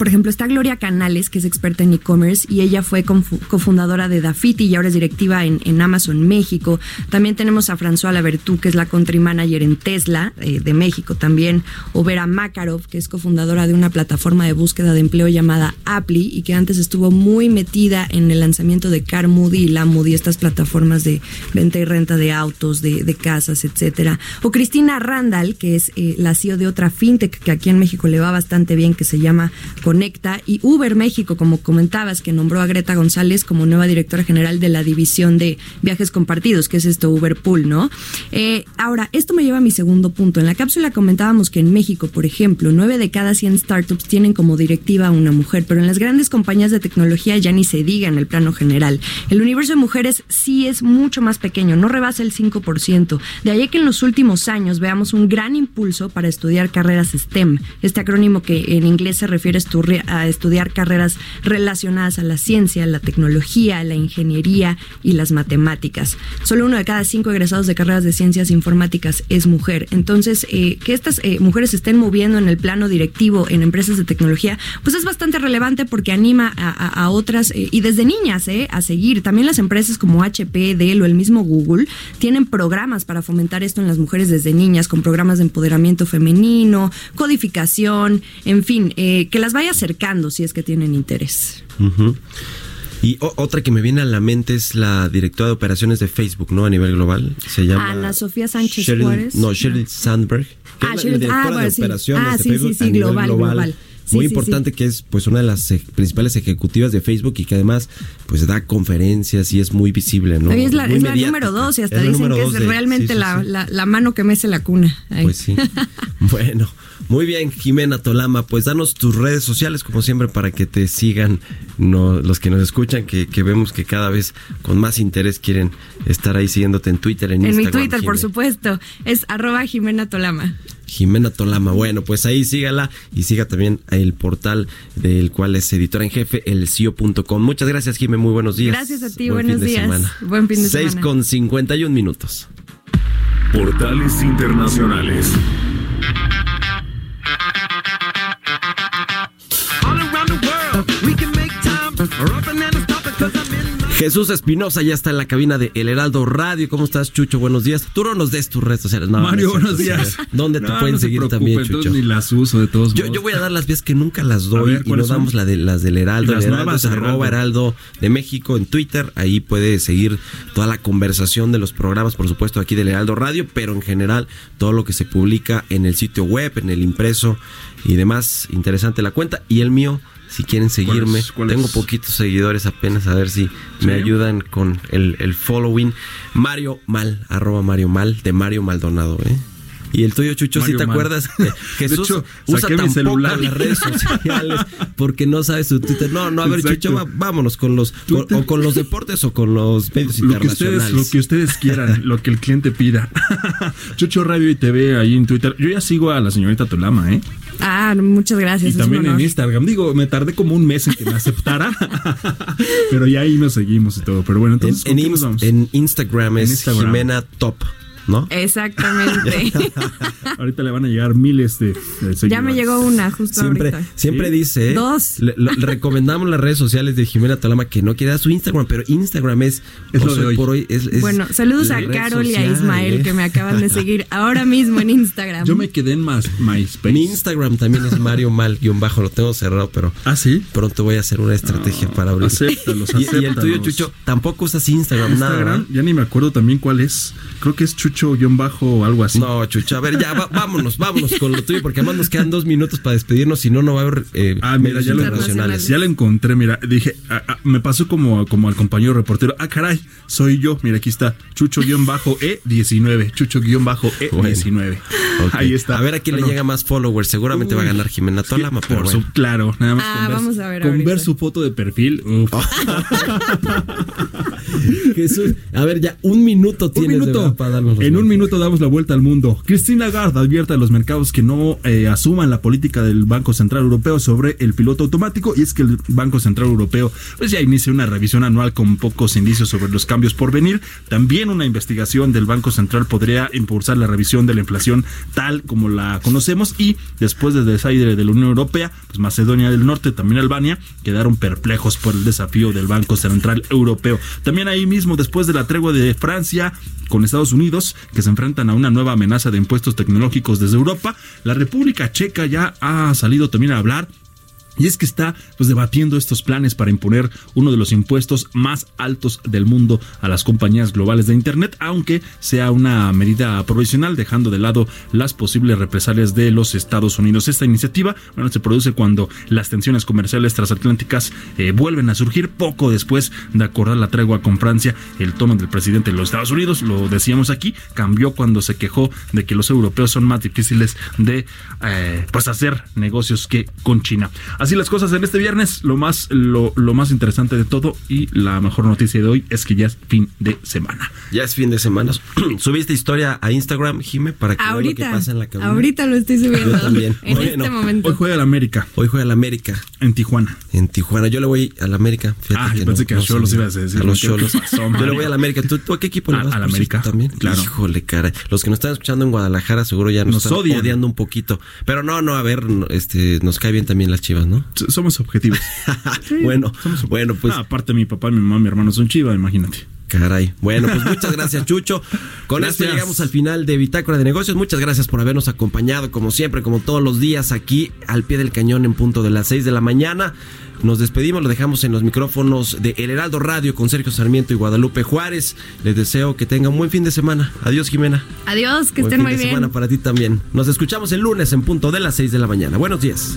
por ejemplo, está Gloria Canales, que es experta en e-commerce y ella fue cofundadora de Dafiti y ahora es directiva en, Amazon México. También tenemos a François Lavertú, que es la country manager en Tesla eh, de México también. O Vera Makarov, que es cofundadora de una plataforma de búsqueda de empleo llamada Apply y que antes estuvo muy metida en el lanzamiento de Car Moody y La Moody, estas plataformas de venta y renta de autos, de, casas, etcétera. O Cristina Randall, que es eh, la CEO de otra fintech que aquí en México le va bastante bien, que se llama Conecta y Uber México, como comentabas, que nombró a Greta González como nueva directora general de la división de viajes compartidos, que es esto Uber Pool, ¿no? Eh, ahora, esto me lleva a mi segundo punto. En la cápsula comentábamos que en México, por ejemplo, nueve de cada 100 startups tienen como directiva a una mujer, pero en las grandes compañías de tecnología ya ni se diga en el plano general. El universo de mujeres sí es mucho más pequeño, no rebasa el 5%. De ahí que en los últimos años veamos un gran impulso para estudiar carreras STEM, este acrónimo que en inglés se refiere a a estudiar carreras relacionadas a la ciencia, la tecnología, la ingeniería y las matemáticas. Solo uno de cada cinco egresados de carreras de ciencias informáticas es mujer. Entonces, eh, que estas eh, mujeres estén moviendo en el plano directivo en empresas de tecnología, pues es bastante relevante porque anima a, otras eh, y desde niñas a seguir. También las empresas como HP, Dell o el mismo Google tienen programas para fomentar esto en las mujeres desde niñas, con programas de empoderamiento femenino, codificación, en fin, que las vaya acercando si es que tienen interés. Y otra que me viene a la mente es la directora de operaciones de Facebook, ¿no? A nivel global. Se llama. Ana Sofía Sánchez Juárez. No, Sheryl Sandberg. ah, la, directora ah, de operaciones ah, de sí, Facebook sí, sí, global, global. Muy importante que es pues una de las principales ejecutivas de Facebook y que además pues da conferencias y es muy visible, ¿no? es la, es la número dos y hasta dicen que es realmente la, la, mano que mece la cuna. Pues sí. bueno, muy bien, Jimena Tolama, pues danos tus redes sociales como siempre para que te sigan los que nos escuchan, que, vemos que cada vez con más interés quieren estar ahí siguiéndote en Twitter, en, Instagram. En mi Twitter, por supuesto, es arroba Jimena Tolama. Jimena Tolama. Bueno, pues ahí sígala y siga también el portal del cual es editora en jefe, el CIO.com. Muchas gracias, Jimena. Muy buenos días. Gracias a ti, buenos días. Buen fin de semana. 6 con 51 minutos. Portales Internacionales. Jesús Espinosa ya está en la cabina de El Heraldo Radio. ¿Cómo estás, Chucho? Buenos días. Tú no nos des tus redes sociales. Mario, buenos días. ¿Dónde te pueden seguir también, Chucho? Ni las uso de todos yo, yo, voy a dar las vías que nunca las doy y no damos la de, las del Heraldo. Las Heraldo es arroba Heraldo de México en Twitter. Ahí puede seguir toda la conversación de los programas, por supuesto, aquí del Heraldo Radio, pero en general todo lo que se publica en el sitio web, en el impreso y demás. Interesante la cuenta. Y el mío si quieren seguirme. Tengo poquitos seguidores apenas, a ver si me ayudan con el, el, following. Mario Mal, arroba Mario Mal, de Mario Maldonado, ¿eh? Y el tuyo, Chucho, si te acuerdas, Jesús usa tan celular. las redes sociales porque no sabe su Twitter. No, no, a ver, Chucho, vámonos con los o con los deportes o con los medios lo internacionales. Que ustedes, lo que ustedes quieran, lo que el cliente pida. Chucho Radio y TV ahí en Twitter. Yo ya sigo a la señorita Tolama, ¿eh? Ah, muchas gracias. Y también en Instagram. Digo, me tardé como un mes en que me aceptara. pero ya ahí nos seguimos y todo. Pero bueno, entonces. En, en Instagram es Jimena Top. ¿No? Exactamente. ahorita le van a llegar miles de, seguidores. Ya me llegó una justo siempre, ahorita. Siempre dice. Dos. Le, recomendamos las redes sociales de Jimena Talama que no quiera su Instagram, pero Instagram es, es lo de hoy. por hoy. Es, bueno, saludos a Carol y a Ismael ¿eh? que me acaban de seguir ahora mismo en Instagram. Yo me quedé en más MySpace. Mi Instagram también es Mario Mal bajo, lo tengo cerrado, pero ¿Ah, sí? pronto voy a hacer una estrategia para abrir. Acéptalos, y, y, el tuyo, Chucho, tampoco usas Instagram, Instagram nada. Ya ni me acuerdo también cuál es. Creo que es Chucho-bajo o algo así. No, Chucha, a ver, ya vámonos, vámonos con lo tuyo, porque además nos quedan dos minutos para despedirnos, si no, no va a haber eh, ah, mira, ya lo, ya lo encontré, mira, dije, ah, ah, me pasó como, como al compañero reportero, ah, caray, soy yo, mira, aquí está, Chucho-E19, Chucho-E19. Ahí está. A ver a quién le llega más followers, seguramente va a ganar Jimena Tolama, pero por su, claro, nada más ah, con, ver, a ver, con ver su foto de perfil. Uf. Jesús, a ver, ya un minuto tienes un minuto. De para darnos En un minuto damos la vuelta al mundo. Christine Lagarde advierte a los mercados que no eh, asuman la política del Banco Central Europeo sobre el piloto automático y es que el Banco Central Europeo pues ya inicia una revisión anual con pocos indicios sobre los cambios por venir. También una investigación del Banco Central podría impulsar la revisión de la inflación tal como la conocemos y después del desaire de la Unión Europea, pues Macedonia del Norte, también Albania, quedaron perplejos por el desafío del Banco Central Europeo. También ahí mismo, después de la tregua de Francia con Estados Unidos, que se enfrentan a una nueva amenaza de impuestos tecnológicos desde Europa, la República Checa ya ha salido también a hablar y es que está pues debatiendo estos planes para imponer uno de los impuestos más altos del mundo a las compañías globales de internet, aunque sea una medida provisional, dejando de lado las posibles represalias de los Estados Unidos. Esta iniciativa bueno, se produce cuando las tensiones comerciales transatlánticas eh, vuelven a surgir poco después de acordar la tregua con Francia. El tono del presidente de los Estados Unidos, lo decíamos aquí, cambió cuando se quejó de que los europeos son más difíciles de eh, pues hacer negocios que con China. Las cosas en este viernes. Lo más, lo, lo, más interesante de todo y la mejor noticia de hoy es que ya es fin de semana. Ya es fin de semana. ¿Subiste historia a Instagram, Jime, para que ahorita, vean lo que pasa en la cabina? Ahorita lo estoy subiendo. Yo también. en este momento. Hoy juega el América. Hoy juega el América. En Tijuana. En Tijuana. Yo le voy al América. Fíjate ah, yo pensé que a los Cholos ibas a decir. A los Cholos. Yo le voy al América. ¿Tú, a qué equipo le vas? Al América. También. Claro. Híjole, cara. Los que nos están escuchando en Guadalajara seguro ya nos, nos están odian. odiando un poquito. Pero no, no, a ver, este, nos cae bien también las chivas, ¿no? Somos objetivos. bueno, bueno, pues. Ah, aparte, mi papá, mi mamá, mi hermano son chivas, imagínate. Caray. Bueno, pues muchas gracias, Chucho. Con gracias. esto llegamos al final de Bitácora de Negocios. Muchas gracias por habernos acompañado, como siempre, como todos los días, aquí al pie del cañón en punto de las 6 de la mañana. Nos despedimos, lo dejamos en los micrófonos de El Heraldo Radio con Sergio Sarmiento y Guadalupe Juárez. Les deseo que tengan un buen fin de semana. Adiós, Jimena. Adiós, que buen estén fin muy de bien. semana para ti también. Nos escuchamos el lunes en punto de las 6 de la mañana. Buenos días.